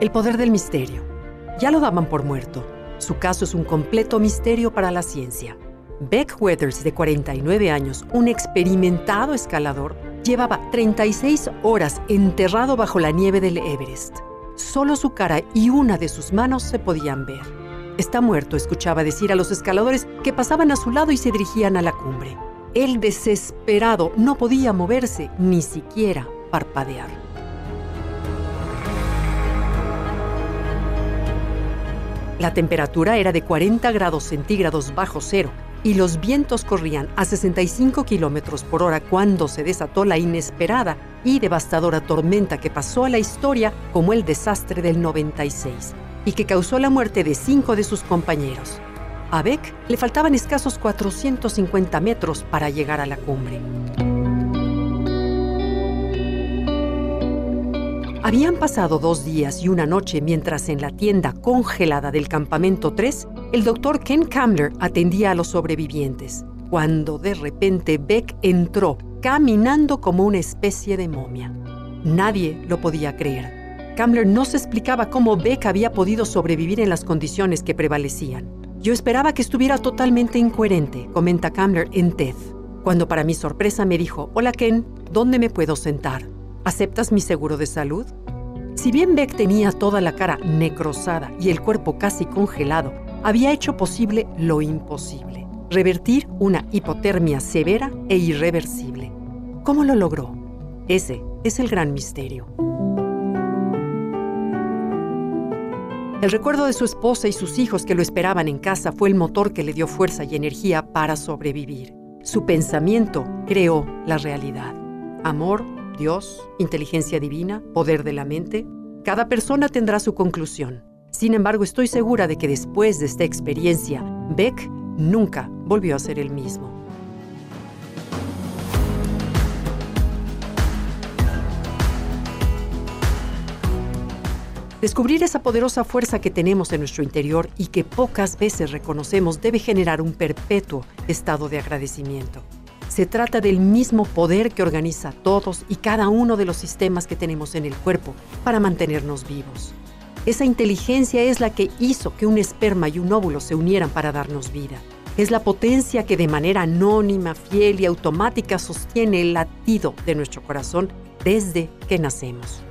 El poder del misterio. Ya lo daban por muerto. Su caso es un completo misterio para la ciencia. Beck Weathers, de 49 años, un experimentado escalador, llevaba 36 horas enterrado bajo la nieve del Everest. Solo su cara y una de sus manos se podían ver. Está muerto, escuchaba decir a los escaladores que pasaban a su lado y se dirigían a la cumbre. Él desesperado no podía moverse, ni siquiera parpadear. La temperatura era de 40 grados centígrados bajo cero y los vientos corrían a 65 kilómetros por hora cuando se desató la inesperada y devastadora tormenta que pasó a la historia como el desastre del 96 y que causó la muerte de cinco de sus compañeros. A Beck le faltaban escasos 450 metros para llegar a la cumbre. Habían pasado dos días y una noche mientras en la tienda congelada del campamento 3 el doctor Ken Kamler atendía a los sobrevivientes, cuando de repente Beck entró caminando como una especie de momia. Nadie lo podía creer. Kamler no se explicaba cómo Beck había podido sobrevivir en las condiciones que prevalecían. Yo esperaba que estuviera totalmente incoherente, comenta Kamler en TED, cuando para mi sorpresa me dijo, hola Ken, ¿dónde me puedo sentar? ¿Aceptas mi seguro de salud? Si bien Beck tenía toda la cara necrosada y el cuerpo casi congelado, había hecho posible lo imposible, revertir una hipotermia severa e irreversible. ¿Cómo lo logró? Ese es el gran misterio. El recuerdo de su esposa y sus hijos que lo esperaban en casa fue el motor que le dio fuerza y energía para sobrevivir. Su pensamiento creó la realidad. Amor, Dios, inteligencia divina, poder de la mente, cada persona tendrá su conclusión. Sin embargo, estoy segura de que después de esta experiencia, Beck nunca volvió a ser el mismo. Descubrir esa poderosa fuerza que tenemos en nuestro interior y que pocas veces reconocemos debe generar un perpetuo estado de agradecimiento. Se trata del mismo poder que organiza todos y cada uno de los sistemas que tenemos en el cuerpo para mantenernos vivos. Esa inteligencia es la que hizo que un esperma y un óvulo se unieran para darnos vida. Es la potencia que de manera anónima, fiel y automática sostiene el latido de nuestro corazón desde que nacemos.